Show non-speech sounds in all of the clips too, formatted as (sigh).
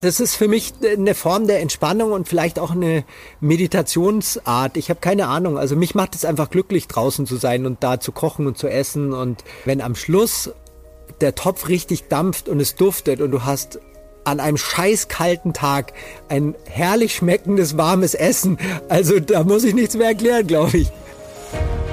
das ist für mich eine Form der Entspannung und vielleicht auch eine Meditationsart. Ich habe keine Ahnung. Also mich macht es einfach glücklich, draußen zu sein und da zu kochen und zu essen. Und wenn am Schluss der Topf richtig dampft und es duftet und du hast an einem scheißkalten Tag ein herrlich schmeckendes, warmes Essen. Also da muss ich nichts mehr erklären, glaube ich.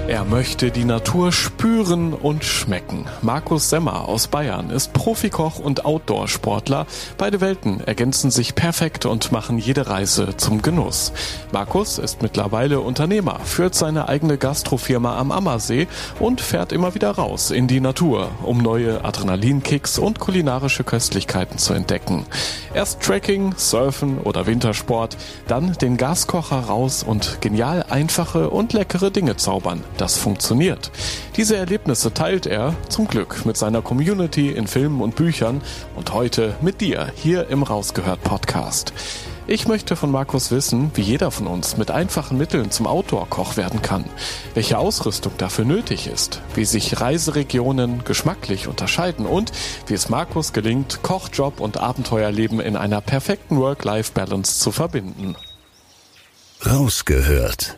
Er möchte die Natur spüren und schmecken. Markus Semmer aus Bayern ist Profikoch und Outdoor-Sportler. Beide Welten ergänzen sich perfekt und machen jede Reise zum Genuss. Markus ist mittlerweile Unternehmer, führt seine eigene Gastrofirma am Ammersee und fährt immer wieder raus in die Natur, um neue Adrenalinkicks und kulinarische Köstlichkeiten zu entdecken. Erst Trekking, Surfen oder Wintersport, dann den Gaskocher raus und genial einfache und leckere Dinge zaubern. Das funktioniert. Diese Erlebnisse teilt er zum Glück mit seiner Community in Filmen und Büchern und heute mit dir hier im Rausgehört Podcast. Ich möchte von Markus wissen, wie jeder von uns mit einfachen Mitteln zum Outdoor-Koch werden kann, welche Ausrüstung dafür nötig ist, wie sich Reiseregionen geschmacklich unterscheiden und wie es Markus gelingt, Kochjob und Abenteuerleben in einer perfekten Work-Life-Balance zu verbinden. Rausgehört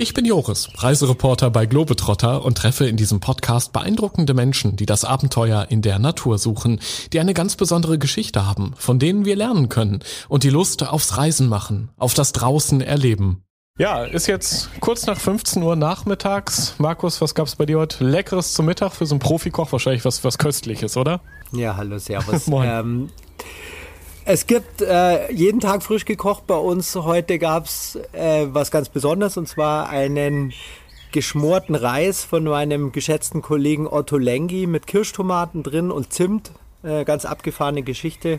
ich bin Joris, Reisereporter bei Globetrotter und treffe in diesem Podcast beeindruckende Menschen, die das Abenteuer in der Natur suchen, die eine ganz besondere Geschichte haben, von denen wir lernen können und die Lust aufs Reisen machen, auf das draußen erleben. Ja, ist jetzt kurz nach 15 Uhr nachmittags. Markus, was gab's bei dir heute? Leckeres zum Mittag für so einen Profikoch? Wahrscheinlich was, was Köstliches, oder? Ja, hallo, servus. (laughs) Moin. Ähm, es gibt äh, jeden Tag frisch gekocht bei uns. Heute gab's äh, was ganz Besonderes und zwar einen geschmorten Reis von meinem geschätzten Kollegen Otto Lengi mit Kirschtomaten drin und Zimt. Äh, ganz abgefahrene Geschichte.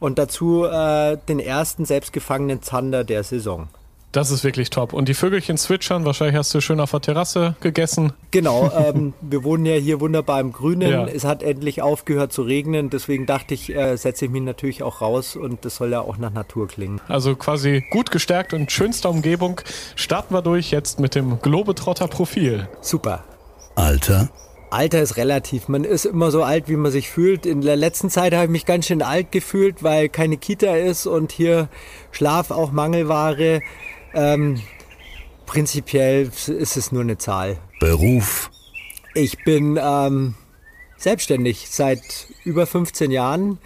Und dazu äh, den ersten selbstgefangenen Zander der Saison. Das ist wirklich top. Und die Vögelchen zwitschern, wahrscheinlich hast du schön auf der Terrasse gegessen. Genau, (laughs) ähm, wir wohnen ja hier wunderbar im Grünen. Ja. Es hat endlich aufgehört zu regnen, deswegen dachte ich, äh, setze ich mich natürlich auch raus und das soll ja auch nach Natur klingen. Also quasi gut gestärkt und schönster Umgebung. Starten wir durch jetzt mit dem Globetrotter Profil. Super. Alter? Alter ist relativ. Man ist immer so alt, wie man sich fühlt. In der letzten Zeit habe ich mich ganz schön alt gefühlt, weil keine Kita ist und hier Schlaf auch Mangelware. Ähm, prinzipiell ist es nur eine Zahl. Beruf? Ich bin ähm, selbstständig seit über 15 Jahren.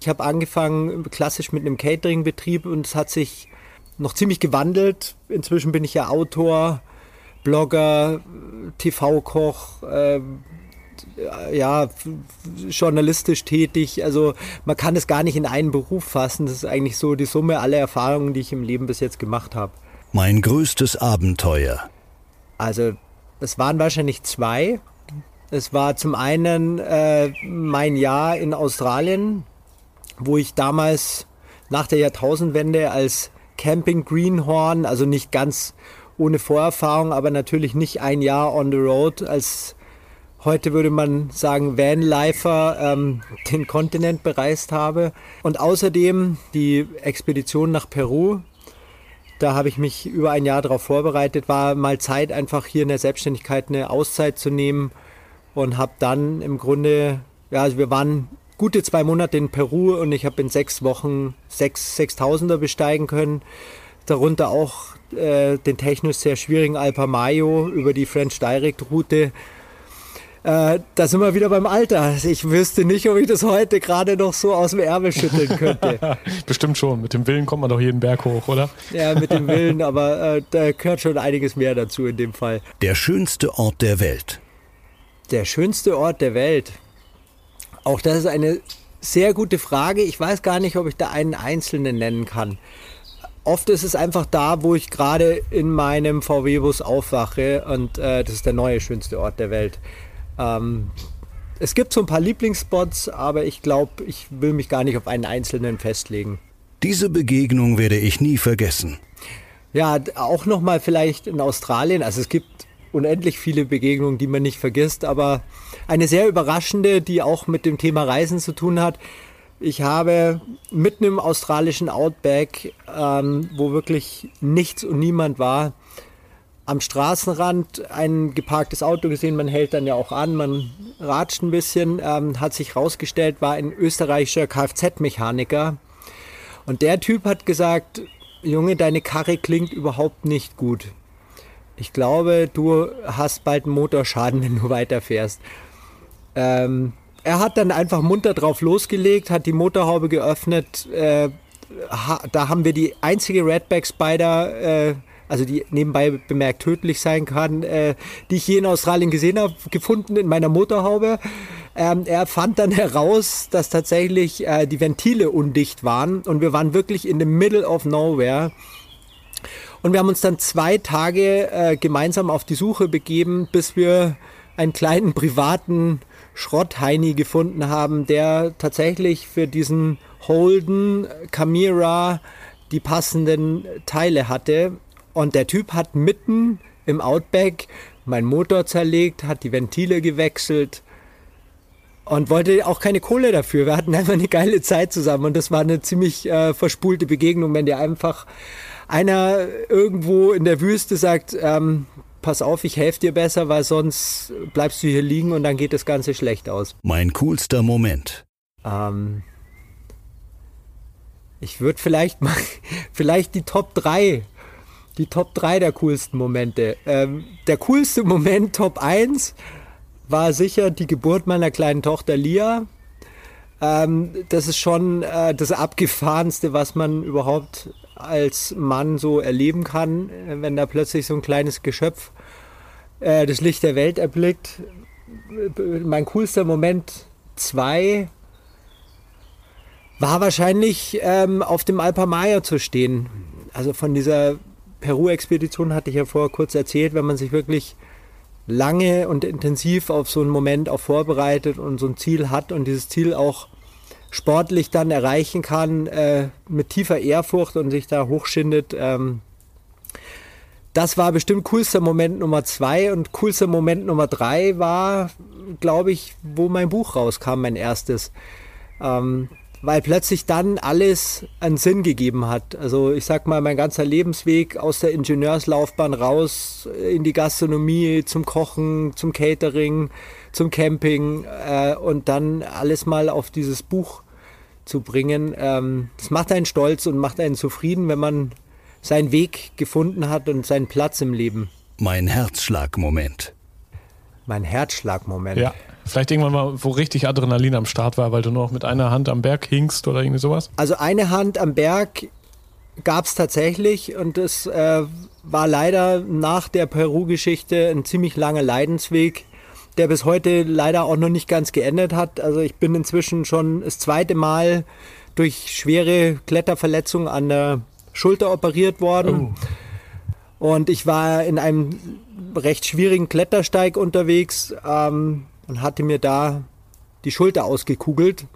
Ich habe angefangen klassisch mit einem Catering-Betrieb und es hat sich noch ziemlich gewandelt. Inzwischen bin ich ja Autor, Blogger, TV-Koch, äh, ja, journalistisch tätig. Also man kann es gar nicht in einen Beruf fassen. Das ist eigentlich so die Summe aller Erfahrungen, die ich im Leben bis jetzt gemacht habe. Mein größtes Abenteuer. Also es waren wahrscheinlich zwei. Es war zum einen äh, mein Jahr in Australien, wo ich damals nach der Jahrtausendwende als Camping Greenhorn, also nicht ganz ohne Vorerfahrung, aber natürlich nicht ein Jahr on the road als heute würde man sagen Vanlifer ähm, (laughs) den Kontinent bereist habe. Und außerdem die Expedition nach Peru. Da habe ich mich über ein Jahr darauf vorbereitet, war mal Zeit, einfach hier in der Selbstständigkeit eine Auszeit zu nehmen und habe dann im Grunde, ja, also wir waren gute zwei Monate in Peru und ich habe in sechs Wochen sechs Sechstausender besteigen können. Darunter auch äh, den technisch sehr schwierigen Alpa Mayo über die French Direct Route äh, da sind wir wieder beim Alter. Ich wüsste nicht, ob ich das heute gerade noch so aus dem Ärmel schütteln könnte. (laughs) Bestimmt schon. Mit dem Willen kommt man doch jeden Berg hoch, oder? Ja, mit dem Willen, aber äh, da gehört schon einiges mehr dazu in dem Fall. Der schönste Ort der Welt. Der schönste Ort der Welt. Auch das ist eine sehr gute Frage. Ich weiß gar nicht, ob ich da einen einzelnen nennen kann. Oft ist es einfach da, wo ich gerade in meinem VW-Bus aufwache und äh, das ist der neue schönste Ort der Welt. Ähm, es gibt so ein paar Lieblingsspots, aber ich glaube, ich will mich gar nicht auf einen einzelnen festlegen. Diese Begegnung werde ich nie vergessen. Ja, auch nochmal vielleicht in Australien. Also es gibt unendlich viele Begegnungen, die man nicht vergisst, aber eine sehr überraschende, die auch mit dem Thema Reisen zu tun hat. Ich habe mitten im australischen Outback, ähm, wo wirklich nichts und niemand war, am Straßenrand ein geparktes Auto gesehen. Man hält dann ja auch an, man ratscht ein bisschen. Ähm, hat sich herausgestellt, war ein österreichischer Kfz-Mechaniker. Und der Typ hat gesagt, Junge, deine Karre klingt überhaupt nicht gut. Ich glaube, du hast bald einen Motorschaden, (laughs) wenn du weiterfährst. Ähm, er hat dann einfach munter drauf losgelegt, hat die Motorhaube geöffnet. Äh, ha, da haben wir die einzige Redback Spider, äh, also die nebenbei bemerkt tödlich sein kann, äh, die ich je in Australien gesehen habe, gefunden in meiner Motorhaube. Ähm, er fand dann (laughs) heraus, dass tatsächlich äh, die Ventile undicht waren und wir waren wirklich in the middle of nowhere. Und wir haben uns dann zwei Tage äh, gemeinsam auf die Suche begeben, bis wir einen kleinen privaten Schrottheini gefunden haben, der tatsächlich für diesen Holden Camira die passenden Teile hatte. Und der Typ hat mitten im Outback meinen Motor zerlegt, hat die Ventile gewechselt und wollte auch keine Kohle dafür. Wir hatten einfach eine geile Zeit zusammen und das war eine ziemlich äh, verspulte Begegnung, wenn dir einfach einer irgendwo in der Wüste sagt, ähm, pass auf, ich helfe dir besser, weil sonst bleibst du hier liegen und dann geht das Ganze schlecht aus. Mein coolster Moment. Ähm, ich würde vielleicht mal, (laughs) vielleicht die Top 3, die Top 3 der coolsten Momente. Ähm, der coolste Moment, Top 1, war sicher die Geburt meiner kleinen Tochter Lia. Ähm, das ist schon äh, das Abgefahrenste, was man überhaupt als Mann so erleben kann, wenn da plötzlich so ein kleines Geschöpf äh, das Licht der Welt erblickt. Mein coolster Moment 2 war wahrscheinlich ähm, auf dem Alpamaya zu stehen. Also von dieser Peru-Expedition hatte ich ja vorher kurz erzählt, wenn man sich wirklich lange und intensiv auf so einen Moment auch vorbereitet und so ein Ziel hat und dieses Ziel auch sportlich dann erreichen kann, äh, mit tiefer Ehrfurcht und sich da hochschindet. Ähm, das war bestimmt coolster Moment Nummer zwei und coolster Moment Nummer drei war, glaube ich, wo mein Buch rauskam, mein erstes. Ähm, weil plötzlich dann alles einen Sinn gegeben hat. Also ich sag mal, mein ganzer Lebensweg aus der Ingenieurslaufbahn raus in die Gastronomie, zum Kochen, zum Catering, zum Camping äh, und dann alles mal auf dieses Buch zu bringen. Ähm, das macht einen stolz und macht einen zufrieden, wenn man seinen Weg gefunden hat und seinen Platz im Leben. Mein Herzschlagmoment. Mein Herzschlagmoment. Ja. Vielleicht irgendwann mal, wo richtig Adrenalin am Start war, weil du nur noch mit einer Hand am Berg hingst oder irgendwie sowas? Also eine Hand am Berg gab es tatsächlich und es äh, war leider nach der Peru-Geschichte ein ziemlich langer Leidensweg der bis heute leider auch noch nicht ganz geendet hat. Also ich bin inzwischen schon das zweite Mal durch schwere Kletterverletzungen an der Schulter operiert worden. Oh. Und ich war in einem recht schwierigen Klettersteig unterwegs ähm, und hatte mir da die Schulter ausgekugelt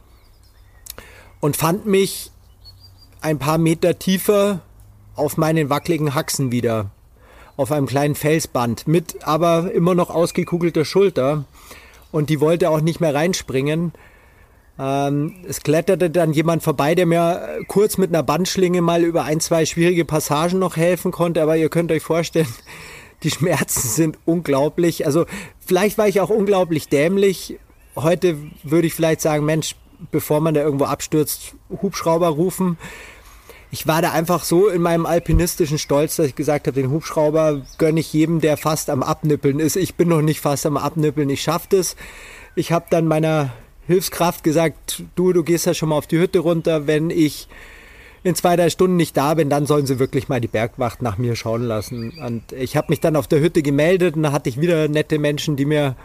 und fand mich ein paar Meter tiefer auf meinen wackeligen Haxen wieder auf einem kleinen Felsband mit aber immer noch ausgekugelter Schulter. Und die wollte auch nicht mehr reinspringen. Ähm, es kletterte dann jemand vorbei, der mir kurz mit einer Bandschlinge mal über ein, zwei schwierige Passagen noch helfen konnte. Aber ihr könnt euch vorstellen, die Schmerzen sind unglaublich. Also vielleicht war ich auch unglaublich dämlich. Heute würde ich vielleicht sagen, Mensch, bevor man da irgendwo abstürzt, Hubschrauber rufen ich war da einfach so in meinem alpinistischen Stolz, dass ich gesagt habe, den Hubschrauber gönne ich jedem, der fast am Abnippeln ist. Ich bin noch nicht fast am Abnippeln, ich schaffe das. Ich habe dann meiner Hilfskraft gesagt, du, du gehst ja schon mal auf die Hütte runter, wenn ich in zwei, drei Stunden nicht da bin, dann sollen sie wirklich mal die Bergwacht nach mir schauen lassen. Und ich habe mich dann auf der Hütte gemeldet und da hatte ich wieder nette Menschen, die mir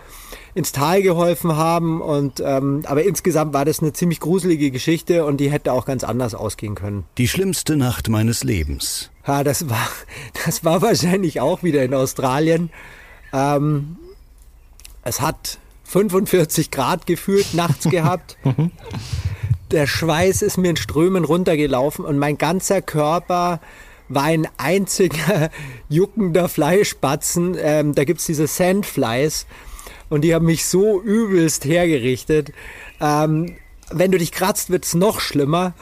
ins Tal geholfen haben. Und ähm, aber insgesamt war das eine ziemlich gruselige Geschichte und die hätte auch ganz anders ausgehen können. Die schlimmste Nacht meines Lebens. Ja, das war, das war wahrscheinlich auch wieder in Australien. Ähm, es hat 45 Grad gefühlt nachts (laughs) gehabt. Der Schweiß ist mir in Strömen runtergelaufen und mein ganzer Körper war ein einziger (laughs) juckender Fleischbatzen. Ähm, da gibt es diese Sandflies und die haben mich so übelst hergerichtet. Ähm, wenn du dich kratzt, wird es noch schlimmer.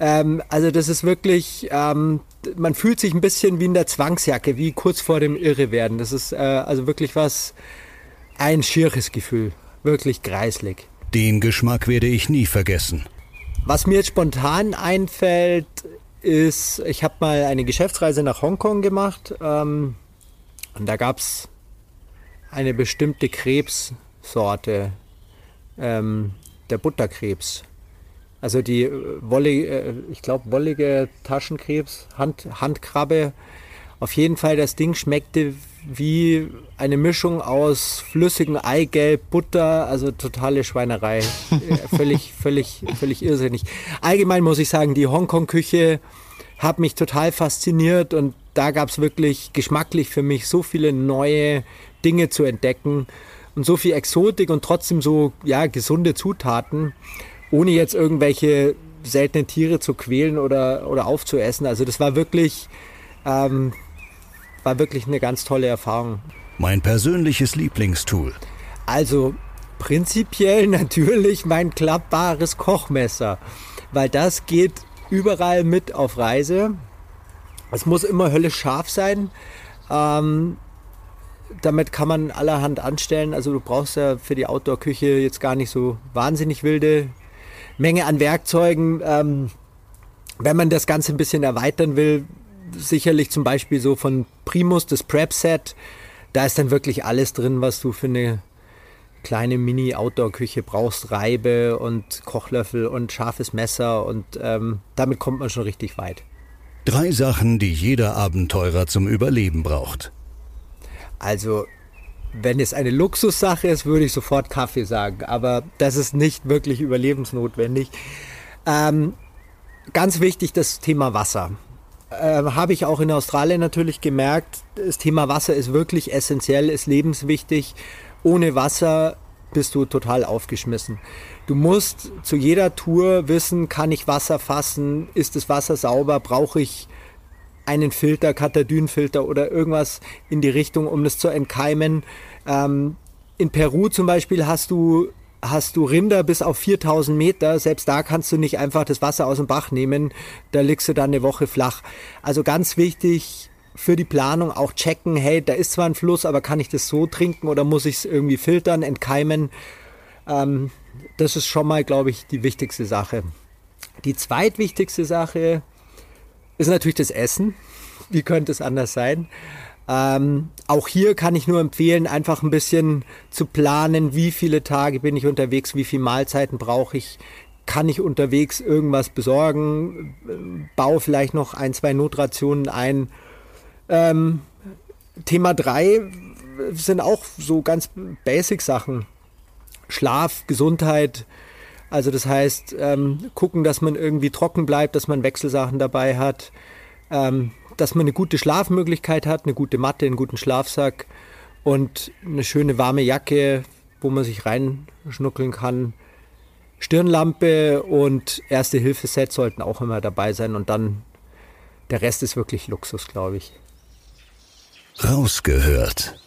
Ähm, also das ist wirklich, ähm, man fühlt sich ein bisschen wie in der Zwangsjacke, wie kurz vor dem Irrewerden. Das ist äh, also wirklich was, ein schieres Gefühl, wirklich greislig. Den Geschmack werde ich nie vergessen. Was mir jetzt spontan einfällt, ist, ich habe mal eine Geschäftsreise nach Hongkong gemacht ähm, und da gab es eine bestimmte Krebssorte, ähm, der Butterkrebs. Also die äh, wollige, äh, ich glaube, wollige Taschenkrebs, Hand, Handkrabbe. Auf jeden Fall, das Ding schmeckte wie eine Mischung aus flüssigem Eigelb, Butter, also totale Schweinerei. (laughs) Völlig, völlig, völlig irrsinnig. Allgemein muss ich sagen, die Hongkong-Küche hat mich total fasziniert und da gab es wirklich geschmacklich für mich so viele neue Dinge zu entdecken und so viel Exotik und trotzdem so ja, gesunde Zutaten ohne jetzt irgendwelche seltenen Tiere zu quälen oder, oder aufzuessen. Also das war wirklich, ähm, war wirklich eine ganz tolle Erfahrung. Mein persönliches Lieblingstool. Also prinzipiell (laughs) natürlich mein klappbares Kochmesser, weil das geht überall mit auf Reise. Es muss immer höllisch scharf sein. Ähm, damit kann man allerhand anstellen. Also du brauchst ja für die Outdoor-Küche jetzt gar nicht so wahnsinnig wilde Menge an Werkzeugen. Ähm, wenn man das Ganze ein bisschen erweitern will, sicherlich zum Beispiel so von Primus, das Prep-Set, da ist dann wirklich alles drin, was du für eine kleine Mini-Outdoor-Küche brauchst. Reibe und Kochlöffel und scharfes Messer und ähm, damit kommt man schon richtig weit. Drei Sachen, die jeder Abenteurer zum Überleben braucht. Also wenn es eine Luxussache ist, würde ich sofort Kaffee sagen, aber das ist nicht wirklich überlebensnotwendig. Ähm, ganz wichtig das Thema Wasser. Äh, Habe ich auch in Australien natürlich gemerkt, das Thema Wasser ist wirklich essentiell, ist lebenswichtig. Ohne Wasser bist du total aufgeschmissen. Du musst zu jeder Tour wissen, kann ich Wasser fassen, ist das Wasser sauber, brauche ich einen Filter, Katadynfilter oder irgendwas in die Richtung, um das zu entkeimen. Ähm, in Peru zum Beispiel hast du hast du Rinder bis auf 4000 Meter. Selbst da kannst du nicht einfach das Wasser aus dem Bach nehmen. Da liegst du dann eine Woche flach. Also ganz wichtig für die Planung auch checken, hey, da ist zwar ein Fluss, aber kann ich das so trinken oder muss ich es irgendwie filtern, entkeimen? Ähm, das ist schon mal, glaube ich, die wichtigste Sache. Die zweitwichtigste Sache ist natürlich das Essen. Wie könnte es anders sein? Ähm, auch hier kann ich nur empfehlen, einfach ein bisschen zu planen, wie viele Tage bin ich unterwegs, wie viele Mahlzeiten brauche ich, kann ich unterwegs irgendwas besorgen, baue vielleicht noch ein, zwei Notrationen ein. Ähm, Thema 3 sind auch so ganz Basic-Sachen. Schlaf, Gesundheit, also das heißt, ähm, gucken, dass man irgendwie trocken bleibt, dass man Wechselsachen dabei hat, ähm, dass man eine gute Schlafmöglichkeit hat, eine gute Matte, einen guten Schlafsack und eine schöne warme Jacke, wo man sich reinschnuckeln kann. Stirnlampe und Erste-Hilfe-Set sollten auch immer dabei sein und dann der Rest ist wirklich Luxus, glaube ich. Rausgehört.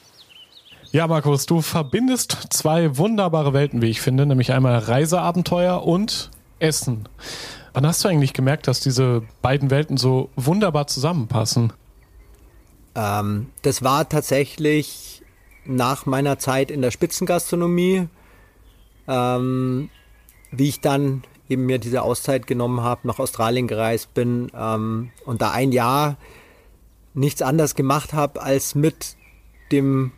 Ja, Markus, du verbindest zwei wunderbare Welten, wie ich finde, nämlich einmal Reiseabenteuer und Essen. Wann hast du eigentlich gemerkt, dass diese beiden Welten so wunderbar zusammenpassen? Ähm, das war tatsächlich nach meiner Zeit in der Spitzengastronomie, ähm, wie ich dann eben mir diese Auszeit genommen habe, nach Australien gereist bin ähm, und da ein Jahr nichts anderes gemacht habe, als mit dem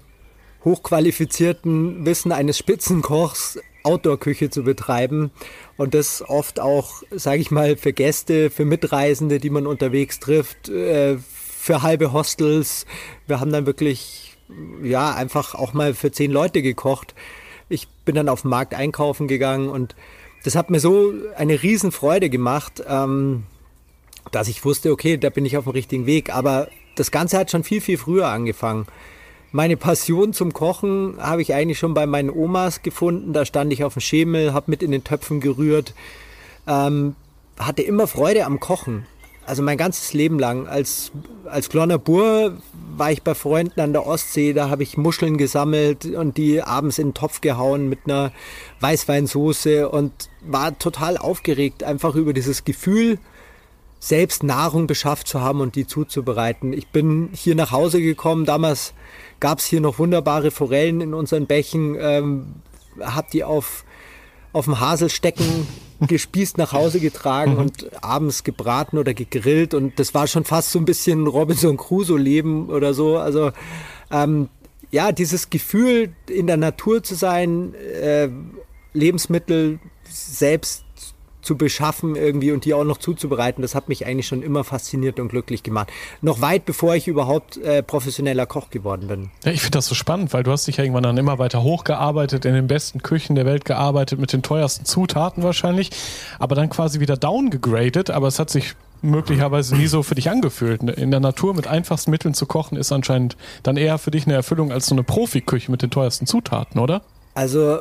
hochqualifizierten Wissen eines Spitzenkochs Outdoor-Küche zu betreiben und das oft auch, sage ich mal, für Gäste, für Mitreisende, die man unterwegs trifft, äh, für halbe Hostels. Wir haben dann wirklich, ja, einfach auch mal für zehn Leute gekocht. Ich bin dann auf den Markt einkaufen gegangen und das hat mir so eine Riesenfreude gemacht, ähm, dass ich wusste, okay, da bin ich auf dem richtigen Weg. Aber das Ganze hat schon viel, viel früher angefangen. Meine Passion zum Kochen habe ich eigentlich schon bei meinen Omas gefunden. Da stand ich auf dem Schemel, habe mit in den Töpfen gerührt, ähm, hatte immer Freude am Kochen. Also mein ganzes Leben lang. Als, als kleiner Bur war ich bei Freunden an der Ostsee, da habe ich Muscheln gesammelt und die abends in den Topf gehauen mit einer Weißweinsoße und war total aufgeregt, einfach über dieses Gefühl, selbst Nahrung beschafft zu haben und die zuzubereiten. Ich bin hier nach Hause gekommen, damals gab es hier noch wunderbare Forellen in unseren Bächen, ähm, hab die auf, auf dem Haselstecken (laughs) gespießt nach Hause getragen mhm. und abends gebraten oder gegrillt und das war schon fast so ein bisschen Robinson Crusoe Leben oder so. Also ähm, ja, dieses Gefühl in der Natur zu sein, äh, Lebensmittel selbst zu beschaffen irgendwie und die auch noch zuzubereiten, das hat mich eigentlich schon immer fasziniert und glücklich gemacht. Noch weit bevor ich überhaupt äh, professioneller Koch geworden bin. Ja, ich finde das so spannend, weil du hast dich ja irgendwann dann immer weiter hochgearbeitet, in den besten Küchen der Welt gearbeitet, mit den teuersten Zutaten wahrscheinlich, aber dann quasi wieder downgegradet, aber es hat sich möglicherweise nie so für dich angefühlt. In der Natur mit einfachsten Mitteln zu kochen ist anscheinend dann eher für dich eine Erfüllung als so eine Profiküche mit den teuersten Zutaten, oder? Also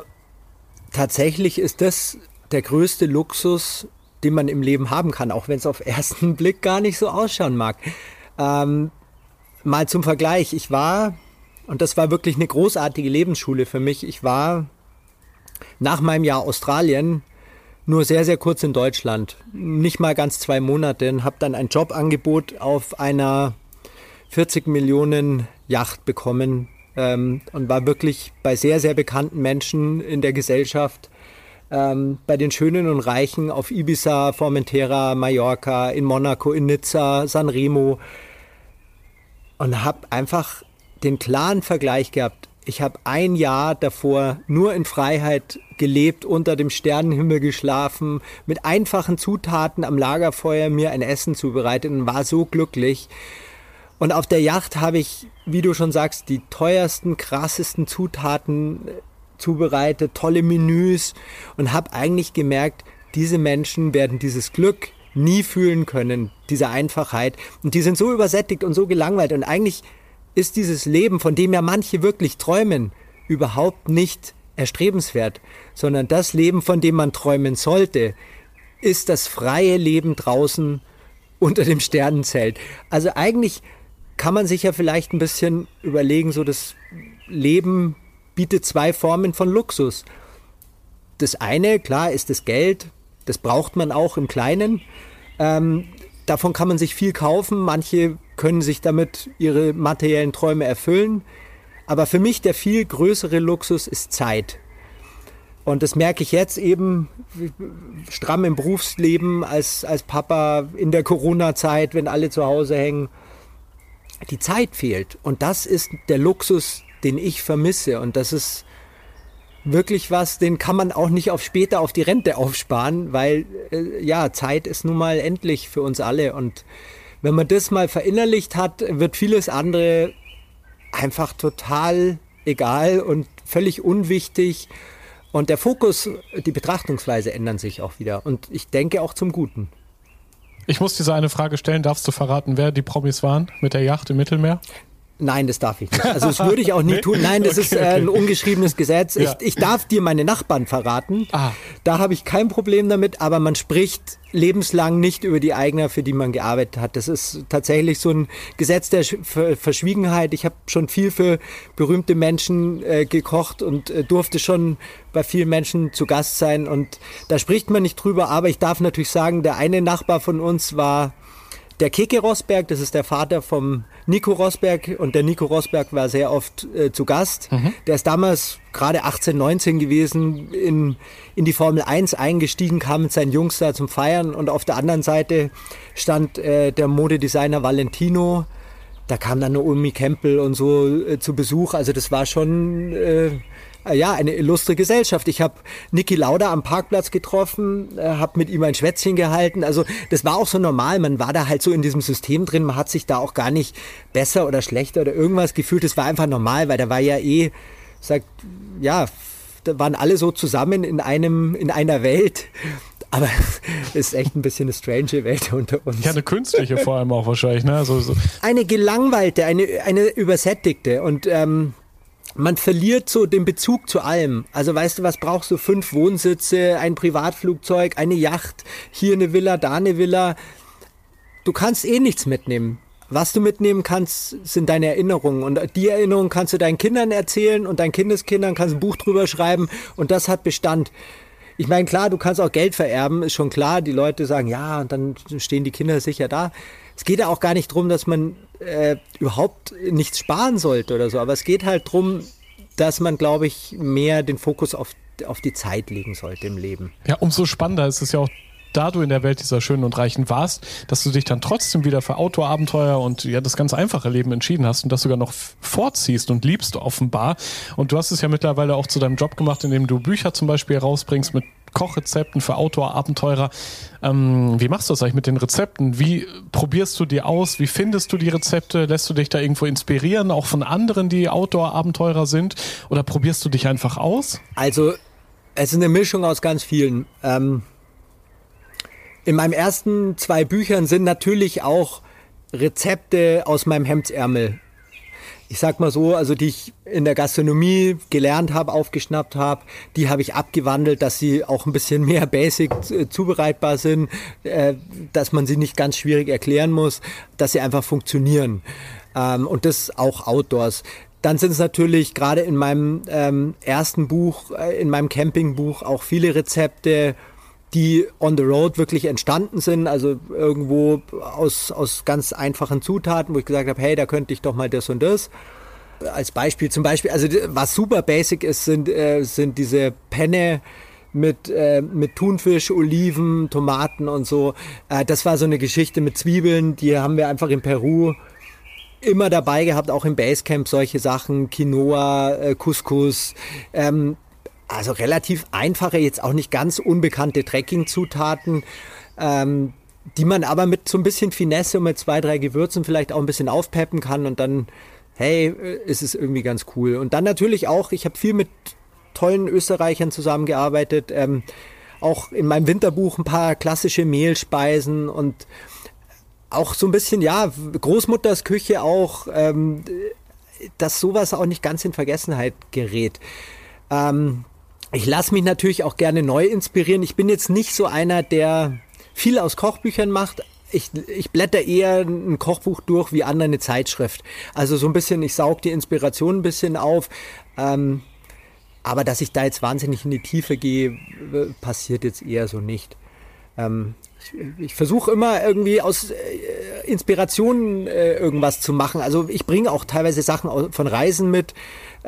tatsächlich ist das der größte Luxus, den man im Leben haben kann, auch wenn es auf (laughs) ersten Blick gar nicht so ausschauen mag. Ähm, mal zum Vergleich, ich war, und das war wirklich eine großartige Lebensschule für mich, ich war nach meinem Jahr Australien nur sehr, sehr kurz in Deutschland, nicht mal ganz zwei Monate, und habe dann ein Jobangebot auf einer 40 Millionen Yacht bekommen ähm, und war wirklich bei sehr, sehr bekannten Menschen in der Gesellschaft ähm, bei den Schönen und Reichen auf Ibiza, Formentera, Mallorca, in Monaco, in Nizza, San Remo und habe einfach den klaren Vergleich gehabt. Ich habe ein Jahr davor nur in Freiheit gelebt, unter dem Sternenhimmel geschlafen, mit einfachen Zutaten am Lagerfeuer mir ein Essen zubereitet und war so glücklich. Und auf der Yacht habe ich, wie du schon sagst, die teuersten, krassesten Zutaten zubereitet, tolle Menüs und habe eigentlich gemerkt, diese Menschen werden dieses Glück nie fühlen können, diese Einfachheit. Und die sind so übersättigt und so gelangweilt. Und eigentlich ist dieses Leben, von dem ja manche wirklich träumen, überhaupt nicht erstrebenswert, sondern das Leben, von dem man träumen sollte, ist das freie Leben draußen unter dem Sternenzelt. Also eigentlich kann man sich ja vielleicht ein bisschen überlegen, so das Leben bietet zwei Formen von Luxus. Das eine, klar, ist das Geld. Das braucht man auch im Kleinen. Ähm, davon kann man sich viel kaufen. Manche können sich damit ihre materiellen Träume erfüllen. Aber für mich der viel größere Luxus ist Zeit. Und das merke ich jetzt eben stramm im Berufsleben als, als Papa in der Corona-Zeit, wenn alle zu Hause hängen. Die Zeit fehlt. Und das ist der Luxus, den ich vermisse. Und das ist wirklich was, den kann man auch nicht auf später auf die Rente aufsparen, weil äh, ja, Zeit ist nun mal endlich für uns alle. Und wenn man das mal verinnerlicht hat, wird vieles andere einfach total egal und völlig unwichtig. Und der Fokus, die Betrachtungsweise ändern sich auch wieder. Und ich denke auch zum Guten. Ich muss dir eine Frage stellen. Darfst du verraten, wer die Promis waren mit der Yacht im Mittelmeer? Nein, das darf ich nicht. Also das würde ich auch nie (laughs) nee? tun. Nein, das okay, ist äh, ein ungeschriebenes Gesetz. Ja. Ich, ich darf dir meine Nachbarn verraten. Ah. Da habe ich kein Problem damit, aber man spricht lebenslang nicht über die Eigner, für die man gearbeitet hat. Das ist tatsächlich so ein Gesetz der Verschwiegenheit. Ich habe schon viel für berühmte Menschen äh, gekocht und äh, durfte schon bei vielen Menschen zu Gast sein und da spricht man nicht drüber, aber ich darf natürlich sagen, der eine Nachbar von uns war der Keke Rosberg, das ist der Vater vom Nico Rosberg und der Nico Rosberg war sehr oft äh, zu Gast. Mhm. Der ist damals gerade 18, 19 gewesen, in, in die Formel 1 eingestiegen, kam mit seinen Jungs da zum Feiern und auf der anderen Seite stand äh, der Modedesigner Valentino. Da kam dann Naomi Campbell und so äh, zu Besuch. Also das war schon äh, ja, eine illustre Gesellschaft. Ich habe Niki Lauda am Parkplatz getroffen, äh, habe mit ihm ein Schwätzchen gehalten. Also das war auch so normal. Man war da halt so in diesem System drin. Man hat sich da auch gar nicht besser oder schlechter oder irgendwas gefühlt. Es war einfach normal, weil da war ja eh, sagt, ja, da waren alle so zusammen in einem, in einer Welt. (laughs) aber ist echt ein bisschen eine strange Welt unter uns. Ja, eine künstliche vor allem auch wahrscheinlich. Ne? So, so. Eine gelangweilte, eine, eine übersättigte und ähm, man verliert so den Bezug zu allem. Also weißt du, was brauchst du? Fünf Wohnsitze, ein Privatflugzeug, eine Yacht, hier eine Villa, da eine Villa. Du kannst eh nichts mitnehmen. Was du mitnehmen kannst, sind deine Erinnerungen. Und die Erinnerungen kannst du deinen Kindern erzählen und deinen Kindeskindern kannst ein Buch drüber schreiben und das hat Bestand. Ich meine, klar, du kannst auch Geld vererben, ist schon klar. Die Leute sagen, ja, und dann stehen die Kinder sicher da. Es geht ja auch gar nicht darum, dass man äh, überhaupt nichts sparen sollte oder so, aber es geht halt darum, dass man, glaube ich, mehr den Fokus auf, auf die Zeit legen sollte im Leben. Ja, umso spannender ist es ja auch da du in der Welt dieser Schönen und Reichen warst, dass du dich dann trotzdem wieder für Outdoor-Abenteuer und ja das ganz einfache Leben entschieden hast und das sogar noch vorziehst und liebst offenbar. Und du hast es ja mittlerweile auch zu deinem Job gemacht, indem du Bücher zum Beispiel herausbringst mit Kochrezepten für Outdoor-Abenteurer. Ähm, wie machst du das eigentlich mit den Rezepten? Wie probierst du die aus? Wie findest du die Rezepte? Lässt du dich da irgendwo inspirieren, auch von anderen, die Outdoor-Abenteurer sind? Oder probierst du dich einfach aus? Also, es ist eine Mischung aus ganz vielen. Ähm, in meinen ersten zwei Büchern sind natürlich auch Rezepte aus meinem Hemdsärmel. Ich sag mal so, also die ich in der Gastronomie gelernt habe, aufgeschnappt habe, die habe ich abgewandelt, dass sie auch ein bisschen mehr (laughs) basic zubereitbar sind, äh, dass man sie nicht ganz schwierig erklären muss, dass sie einfach funktionieren. Ähm, und das auch outdoors. Dann sind es natürlich gerade in meinem ähm, ersten Buch, äh, in meinem Campingbuch auch viele Rezepte, die on the road wirklich entstanden sind, also irgendwo aus, aus ganz einfachen Zutaten, wo ich gesagt habe, hey, da könnte ich doch mal das und das. Als Beispiel zum Beispiel, also was super basic ist, sind, äh, sind diese Penne mit, äh, mit Thunfisch, Oliven, Tomaten und so. Äh, das war so eine Geschichte mit Zwiebeln, die haben wir einfach in Peru immer dabei gehabt, auch im Basecamp solche Sachen, Quinoa, äh, Couscous. Ähm, also relativ einfache, jetzt auch nicht ganz unbekannte Trekking-Zutaten, ähm, die man aber mit so ein bisschen Finesse und mit zwei, drei Gewürzen vielleicht auch ein bisschen aufpeppen kann und dann, hey, äh, ist es irgendwie ganz cool. Und dann natürlich auch, ich habe viel mit tollen Österreichern zusammengearbeitet, ähm, auch in meinem Winterbuch ein paar klassische Mehlspeisen und auch so ein bisschen, ja, Großmutters Küche auch, ähm, dass sowas auch nicht ganz in Vergessenheit gerät. Ähm, ich lasse mich natürlich auch gerne neu inspirieren. Ich bin jetzt nicht so einer, der viel aus Kochbüchern macht. Ich, ich blätter eher ein Kochbuch durch wie andere eine Zeitschrift. Also so ein bisschen, ich saug die Inspiration ein bisschen auf. Ähm, aber dass ich da jetzt wahnsinnig in die Tiefe gehe, passiert jetzt eher so nicht. Ähm, ich, ich versuche immer irgendwie aus äh, Inspirationen äh, irgendwas zu machen. Also ich bringe auch teilweise Sachen von Reisen mit.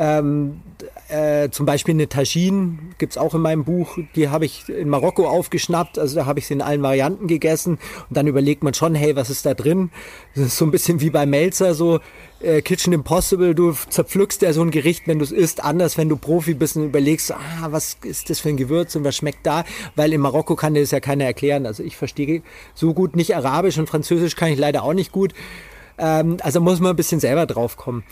Ähm, äh, zum Beispiel eine Tagine gibt's auch in meinem Buch, die habe ich in Marokko aufgeschnappt, also da habe ich sie in allen Varianten gegessen und dann überlegt man schon, hey, was ist da drin? Das ist so ein bisschen wie bei Melzer, so äh, Kitchen Impossible, du zerpflückst ja so ein Gericht, wenn du es isst, anders, wenn du Profi bist und überlegst, ah, was ist das für ein Gewürz und was schmeckt da? Weil in Marokko kann dir das ja keiner erklären. Also ich verstehe so gut nicht Arabisch und Französisch kann ich leider auch nicht gut. Ähm, also muss man ein bisschen selber drauf kommen.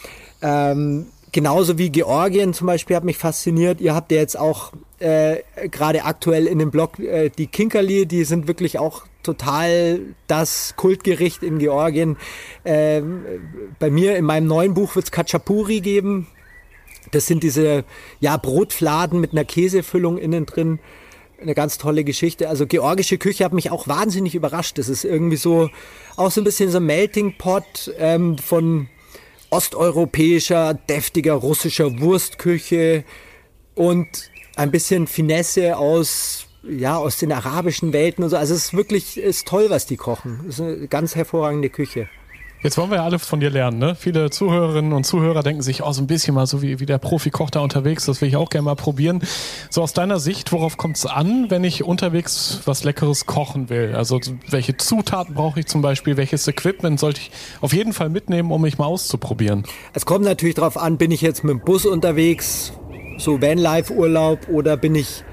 Ähm, genauso wie Georgien zum Beispiel hat mich fasziniert. Ihr habt ja jetzt auch äh, gerade aktuell in dem Blog äh, die Kinkerli, die sind wirklich auch total das Kultgericht in Georgien. Äh, bei mir in meinem neuen Buch wird es Kachapuri geben. Das sind diese ja, Brotfladen mit einer Käsefüllung innen drin. Eine ganz tolle Geschichte. Also georgische Küche hat mich auch wahnsinnig überrascht. Das ist irgendwie so auch so ein bisschen so ein Melting Pot ähm, von osteuropäischer, deftiger russischer Wurstküche und ein bisschen Finesse aus ja, aus den arabischen Welten und so. Also es ist wirklich ist toll, was die kochen. Es ist eine ganz hervorragende Küche. Jetzt wollen wir ja alle von dir lernen, ne? Viele Zuhörerinnen und Zuhörer denken sich, oh, so ein bisschen mal so wie, wie der Profikoch da unterwegs, das will ich auch gerne mal probieren. So aus deiner Sicht, worauf kommt es an, wenn ich unterwegs was Leckeres kochen will? Also welche Zutaten brauche ich zum Beispiel? Welches Equipment sollte ich auf jeden Fall mitnehmen, um mich mal auszuprobieren? Es kommt natürlich darauf an, bin ich jetzt mit dem Bus unterwegs, so Vanlife-Urlaub, oder bin ich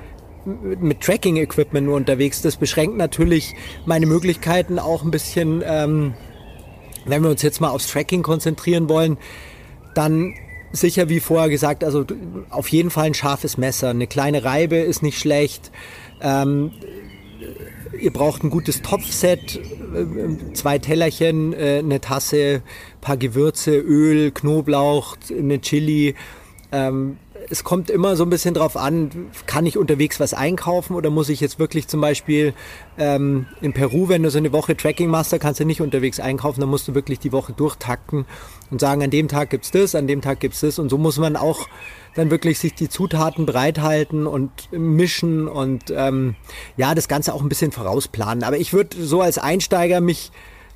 mit Tracking-Equipment nur unterwegs. Das beschränkt natürlich meine Möglichkeiten auch ein bisschen. Ähm, wenn wir uns jetzt mal aufs Tracking konzentrieren wollen, dann sicher wie vorher gesagt, also auf jeden Fall ein scharfes Messer. Eine kleine Reibe ist nicht schlecht. Ähm, ihr braucht ein gutes Topfset, äh, zwei Tellerchen, äh, eine Tasse, paar Gewürze, Öl, Knoblauch, eine Chili. Ähm, es kommt immer so ein bisschen drauf an, kann ich unterwegs was einkaufen oder muss ich jetzt wirklich zum Beispiel ähm, in Peru, wenn du so eine Woche Tracking machst, da kannst du nicht unterwegs einkaufen, dann musst du wirklich die Woche durchtakten und sagen, an dem Tag gibt's das, an dem Tag gibt's das und so muss man auch dann wirklich sich die Zutaten bereithalten und mischen und ähm, ja, das Ganze auch ein bisschen vorausplanen. Aber ich würde so als Einsteiger mich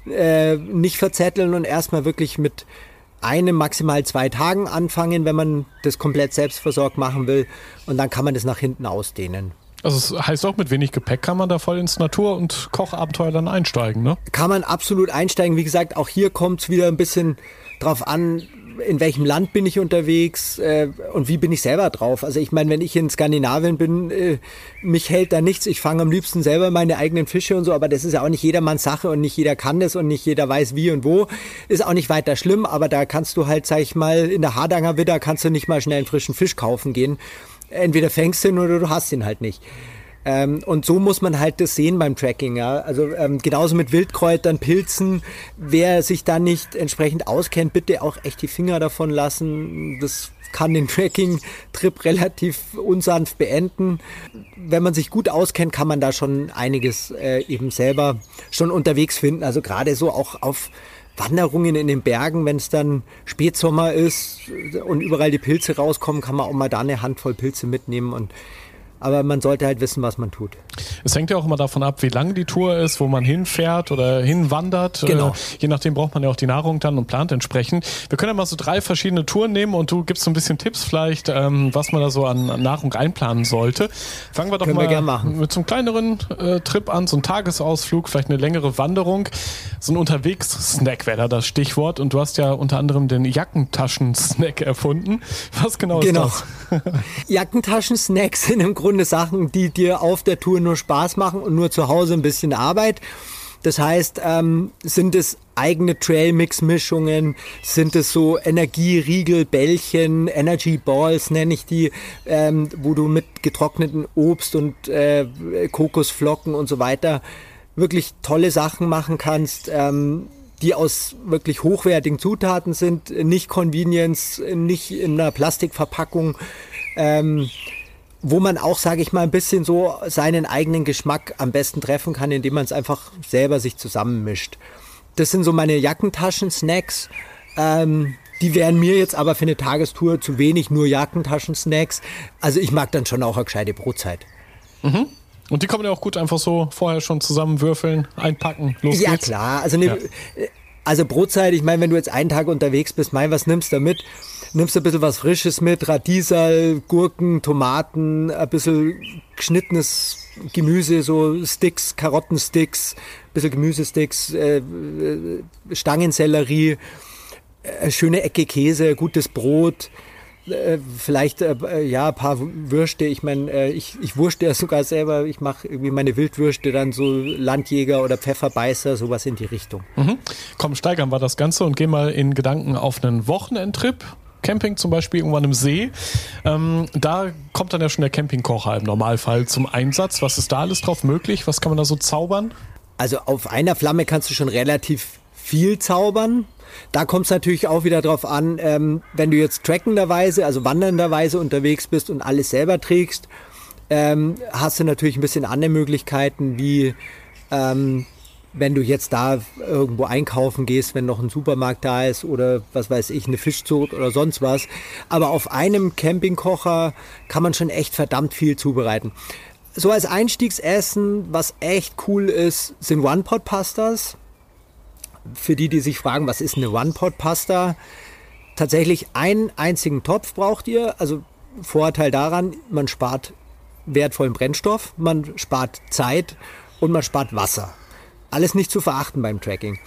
äh, nicht verzetteln und erstmal wirklich mit einem, maximal zwei Tagen anfangen, wenn man das komplett selbstversorgt machen will. Und dann kann man das nach hinten ausdehnen. Also es heißt auch, mit wenig Gepäck kann man da voll ins Natur- und Kochabenteuer dann einsteigen, ne? Kann man absolut einsteigen. Wie gesagt, auch hier kommt es wieder ein bisschen drauf an, in welchem Land bin ich unterwegs äh, und wie bin ich selber drauf. Also ich meine, wenn ich in Skandinavien bin, äh, mich hält da nichts. Ich fange am liebsten selber meine eigenen Fische und so, aber das ist ja auch nicht jedermanns Sache und nicht jeder kann das und nicht jeder weiß wie und wo. Ist auch nicht weiter schlimm, aber da kannst du halt, sag ich mal, in der Hardanger Widder kannst du nicht mal schnell einen frischen Fisch kaufen gehen. Entweder fängst du ihn oder du hast ihn halt nicht. Ähm, und so muss man halt das sehen beim Tracking. Ja? Also ähm, genauso mit Wildkräutern, Pilzen. Wer sich da nicht entsprechend auskennt, bitte auch echt die Finger davon lassen. Das kann den (laughs) Tracking-Trip relativ unsanft beenden. Wenn man sich gut auskennt, kann man da schon einiges äh, eben selber schon unterwegs finden. Also gerade so auch auf Wanderungen in den Bergen, wenn es dann Spätsommer ist und überall die Pilze rauskommen, kann man auch mal da eine Handvoll Pilze mitnehmen und aber man sollte halt wissen, was man tut. Es hängt ja auch immer davon ab, wie lang die Tour ist, wo man hinfährt oder hinwandert. Genau. Äh, je nachdem braucht man ja auch die Nahrung dann und plant entsprechend. Wir können ja mal so drei verschiedene Touren nehmen und du gibst so ein bisschen Tipps vielleicht, ähm, was man da so an, an Nahrung einplanen sollte. Fangen wir doch können mal wir mit so einem kleineren äh, Trip an, so ein Tagesausflug, vielleicht eine längere Wanderung. So ein Unterwegs-Snack wäre da das Stichwort. Und du hast ja unter anderem den Jackentaschen-Snack (laughs) erfunden. Was genau, genau. ist das? Jackentaschen-Snacks sind im Grunde Grunde Sachen, die dir auf der Tour nur Spaß machen und nur zu Hause ein bisschen Arbeit. Das heißt, ähm, sind es eigene Trail-Mix-Mischungen, sind es so Energieriegel, Bällchen, Energy Balls nenne ich die, ähm, wo du mit getrockneten Obst und äh, Kokosflocken und so weiter wirklich tolle Sachen machen kannst, ähm, die aus wirklich hochwertigen Zutaten sind, nicht Convenience, nicht in einer Plastikverpackung. Ähm, wo man auch, sage ich mal, ein bisschen so seinen eigenen Geschmack am besten treffen kann, indem man es einfach selber sich zusammenmischt. Das sind so meine Jackentaschen-Snacks. Ähm, die wären mir jetzt aber für eine Tagestour zu wenig, nur Jackentaschen-Snacks. Also ich mag dann schon auch eine gescheite Brotzeit. Mhm. Und die kann man ja auch gut einfach so vorher schon zusammenwürfeln, einpacken, los ja, geht's. klar. Also, eine, ja. also Brotzeit, ich meine, wenn du jetzt einen Tag unterwegs bist, mein, was nimmst du damit? Nimmst ein bisschen was Frisches mit, Radiesal, Gurken, Tomaten, ein bisschen geschnittenes Gemüse, so Sticks, Karottensticks, ein bisschen Gemüsesticks, äh, äh Stangensellerie, äh, schöne Ecke Käse, gutes Brot, äh, vielleicht ja ein paar Würste. Ich meine, ich, ich wurste ja (laughs) sogar selber. Ich mache irgendwie meine Wildwürste dann so Landjäger oder Pfefferbeißer, sowas in die Richtung. Mhm. Komm, steigern wir das Ganze und gehen mal in Gedanken auf einen Wochenendtrip. Camping zum Beispiel irgendwann im See. Ähm, da kommt dann ja schon der Campingkocher im Normalfall zum Einsatz. Was ist da alles drauf möglich? Was kann man da so zaubern? Also auf einer Flamme kannst du schon relativ viel zaubern. Da kommt es natürlich auch wieder drauf an, ähm, wenn du jetzt trackenderweise, also wandernderweise unterwegs bist und alles selber trägst, ähm, hast du natürlich ein bisschen andere Möglichkeiten, wie ähm, wenn du jetzt da irgendwo einkaufen gehst, wenn noch ein Supermarkt da ist oder was weiß ich, eine Fischzucht oder sonst was. Aber auf einem Campingkocher kann man schon echt verdammt viel zubereiten. So als Einstiegsessen, was echt cool ist, sind One-Pot-Pastas. Für die, die sich fragen, was ist eine One-Pot-Pasta? Tatsächlich einen einzigen Topf braucht ihr. Also Vorteil daran, man spart wertvollen Brennstoff, man spart Zeit und man spart Wasser alles nicht zu verachten beim Tracking.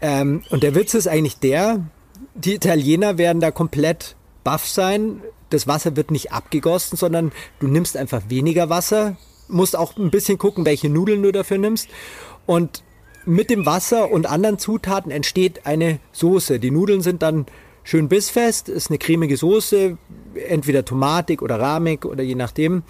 Ähm, und der Witz ist eigentlich der, die Italiener werden da komplett baff sein. Das Wasser wird nicht abgegossen, sondern du nimmst einfach weniger Wasser, musst auch ein bisschen gucken, welche Nudeln du dafür nimmst. Und mit dem Wasser und anderen Zutaten entsteht eine Soße. Die Nudeln sind dann schön bissfest, ist eine cremige Soße, entweder tomatig oder rahmig oder je nachdem.